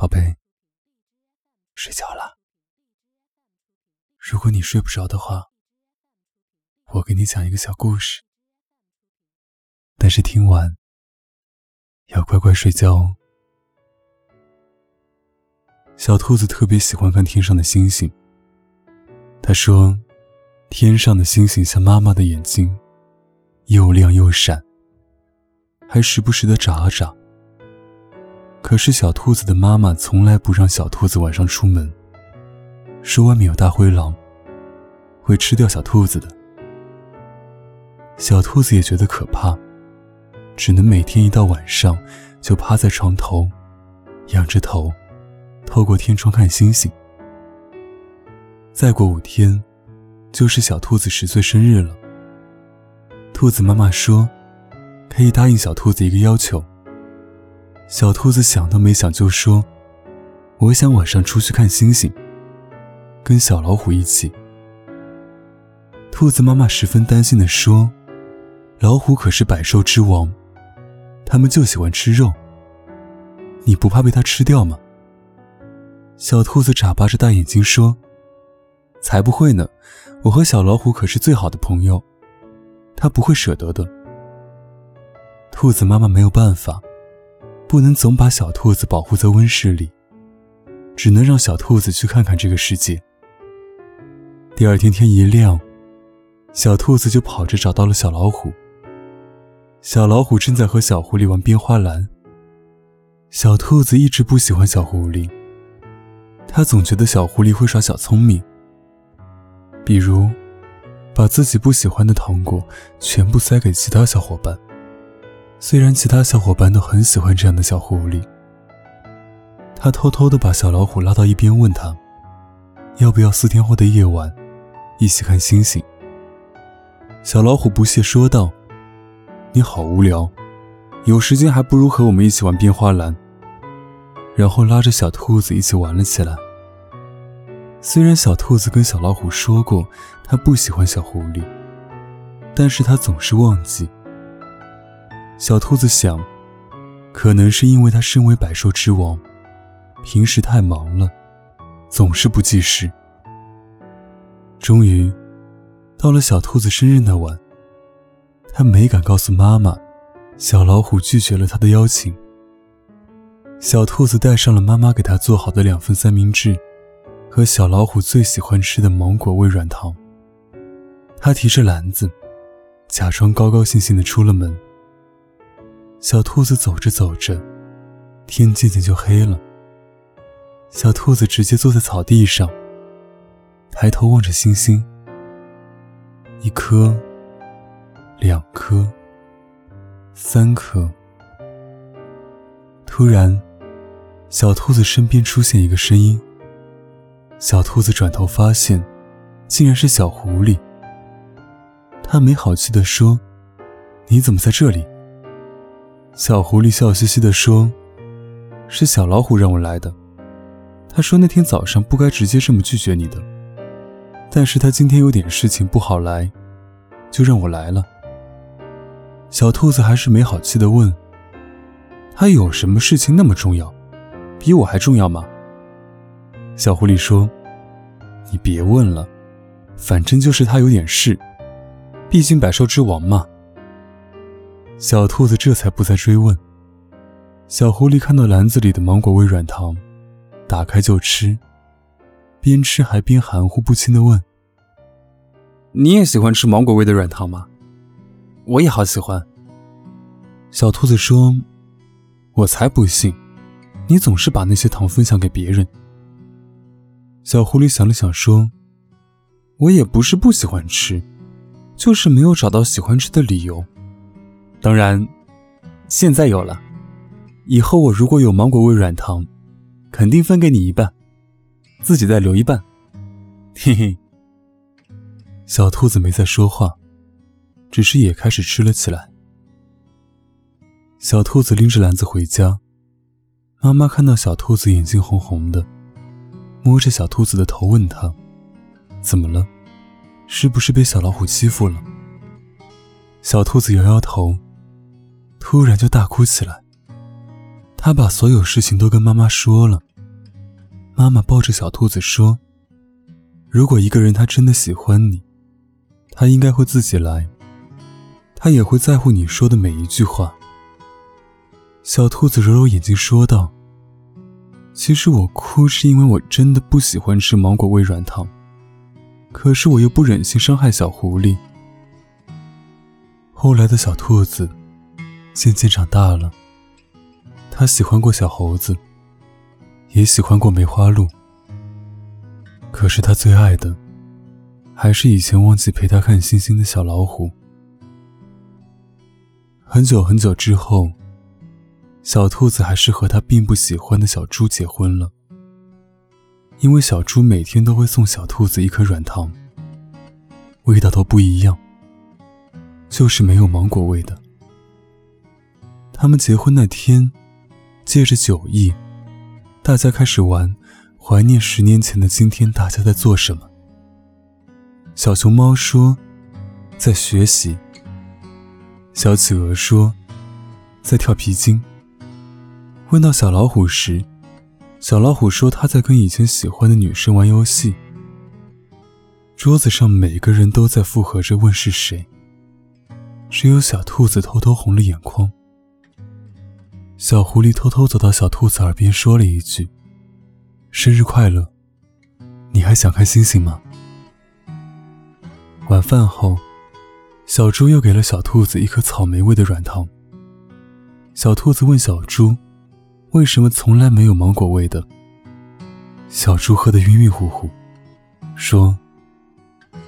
宝贝，睡觉了。如果你睡不着的话，我给你讲一个小故事。但是听完要乖乖睡觉哦。小兔子特别喜欢看天上的星星。他说：“天上的星星像妈妈的眼睛，又亮又闪，还时不时的眨啊眨。”可是小兔子的妈妈从来不让小兔子晚上出门，说外面有大灰狼，会吃掉小兔子的。小兔子也觉得可怕，只能每天一到晚上就趴在床头，仰着头，透过天窗看星星。再过五天，就是小兔子十岁生日了。兔子妈妈说，可以答应小兔子一个要求。小兔子想都没想就说：“我想晚上出去看星星，跟小老虎一起。”兔子妈妈十分担心地说：“老虎可是百兽之王，它们就喜欢吃肉，你不怕被它吃掉吗？”小兔子眨巴着大眼睛说：“才不会呢，我和小老虎可是最好的朋友，它不会舍得的。”兔子妈妈没有办法。不能总把小兔子保护在温室里，只能让小兔子去看看这个世界。第二天天一亮，小兔子就跑着找到了小老虎。小老虎正在和小狐狸玩编花篮。小兔子一直不喜欢小狐狸，它总觉得小狐狸会耍小聪明，比如把自己不喜欢的糖果全部塞给其他小伙伴。虽然其他小伙伴都很喜欢这样的小狐狸，他偷偷的把小老虎拉到一边，问他：“要不要四天后的夜晚，一起看星星？”小老虎不屑说道：“你好无聊，有时间还不如和我们一起玩编花篮。”然后拉着小兔子一起玩了起来。虽然小兔子跟小老虎说过他不喜欢小狐狸，但是他总是忘记。小兔子想，可能是因为它身为百兽之王，平时太忙了，总是不记事。终于，到了小兔子生日那晚，它没敢告诉妈妈，小老虎拒绝了它的邀请。小兔子带上了妈妈给它做好的两份三明治，和小老虎最喜欢吃的芒果味软糖。它提着篮子，假装高高兴兴地出了门。小兔子走着走着，天渐渐就黑了。小兔子直接坐在草地上，抬头望着星星。一颗，两颗，三颗。突然，小兔子身边出现一个声音。小兔子转头发现，竟然是小狐狸。它没好气地说：“你怎么在这里？”小狐狸笑嘻嘻地说：“是小老虎让我来的。他说那天早上不该直接这么拒绝你的，但是他今天有点事情不好来，就让我来了。”小兔子还是没好气地问：“他有什么事情那么重要？比我还重要吗？”小狐狸说：“你别问了，反正就是他有点事，毕竟百兽之王嘛。”小兔子这才不再追问。小狐狸看到篮子里的芒果味软糖，打开就吃，边吃还边含糊不清地问：“你也喜欢吃芒果味的软糖吗？我也好喜欢。”小兔子说：“我才不信，你总是把那些糖分享给别人。”小狐狸想了想说：“我也不是不喜欢吃，就是没有找到喜欢吃的理由。”当然，现在有了。以后我如果有芒果味软糖，肯定分给你一半，自己再留一半。嘿嘿。小兔子没再说话，只是也开始吃了起来。小兔子拎着篮子回家，妈妈看到小兔子眼睛红红的，摸着小兔子的头问他：“怎么了？是不是被小老虎欺负了？”小兔子摇摇头。突然就大哭起来，他把所有事情都跟妈妈说了。妈妈抱着小兔子说：“如果一个人他真的喜欢你，他应该会自己来，他也会在乎你说的每一句话。”小兔子揉揉眼睛说道：“其实我哭是因为我真的不喜欢吃芒果味软糖，可是我又不忍心伤害小狐狸。”后来的小兔子渐渐长大了，它喜欢过小猴子，也喜欢过梅花鹿。可是它最爱的，还是以前忘记陪它看星星的小老虎。很久很久之后，小兔子还是和它并不喜欢的小猪结婚了，因为小猪每天都会送小兔子一颗软糖，味道都不一样。就是没有芒果味的。他们结婚那天，借着酒意，大家开始玩，怀念十年前的今天，大家在做什么？小熊猫说，在学习。小企鹅说，在跳皮筋。问到小老虎时，小老虎说他在跟以前喜欢的女生玩游戏。桌子上每个人都在附和着问是谁。只有小兔子偷偷红了眼眶。小狐狸偷偷走到小兔子耳边说了一句：“生日快乐，你还想看星星吗？”晚饭后，小猪又给了小兔子一颗草莓味的软糖。小兔子问小猪：“为什么从来没有芒果味的？”小猪喝得晕晕乎乎，说：“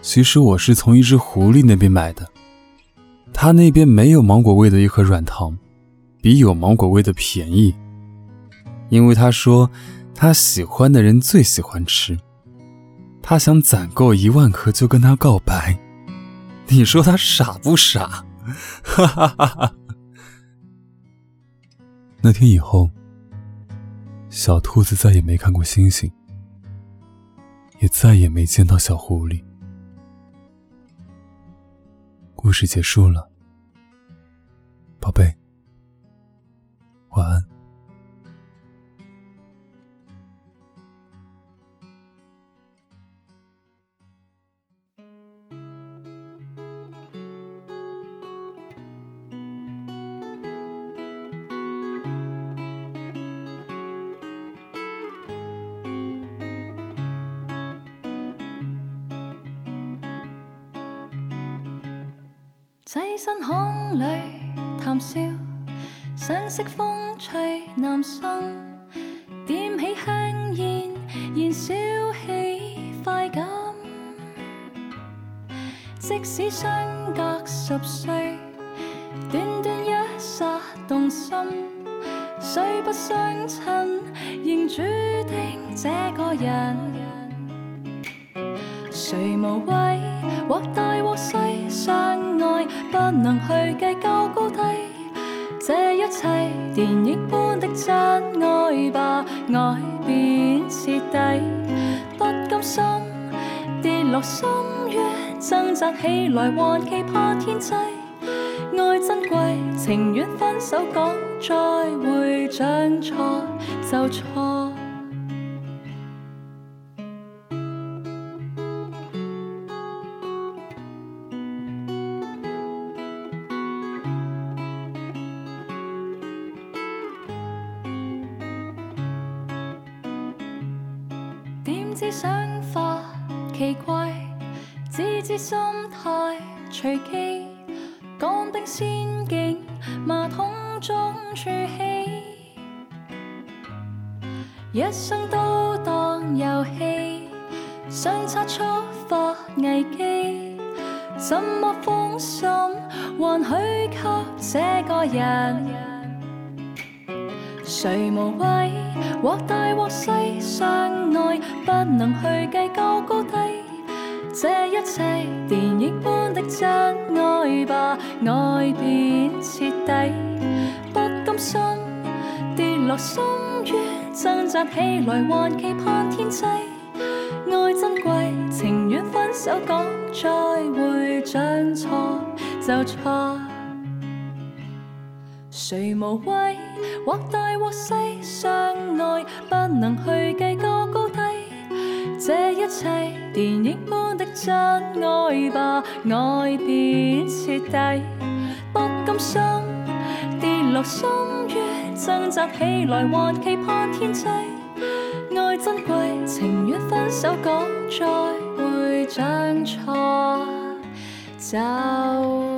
其实我是从一只狐狸那边买的。”他那边没有芒果味的一盒软糖，比有芒果味的便宜。因为他说他喜欢的人最喜欢吃，他想攒够一万颗就跟他告白。你说他傻不傻？哈哈哈哈！那天以后，小兔子再也没看过星星，也再也没见到小狐狸。故事结束了，宝贝，晚安。挤身巷里谈笑，相识风吹男生，点起香烟，燃烧起快感。即使相隔十岁，短短一刹动心，虽不相衬，仍注定这个人。谁无畏，或大或细，相爱。不能去计较高低，这一切电影般的真爱吧，爱变彻底。不甘心跌落深渊，挣扎起来还期盼天际。爱珍贵，情愿分手讲再会，将错就错错。知想法奇怪，只知心态随机，干冰仙境，马桶中住气，一生都当游戏，相差触发危机，怎么放心，还许给这个人？谁无畏，或大或细，相爱不能去计较高低。这一切电影般的真爱吧，爱变彻底。不甘心跌落深渊，挣扎起来还期盼天际。爱珍贵，情愿分手讲再会，将错就错。谁无畏？或大或细，相爱不能去计较高低。这一切电影般的真爱吧，爱别彻底，不甘心跌落深渊，挣扎起来还期盼天际。爱。珍贵，情愿分手，讲再会，像错就。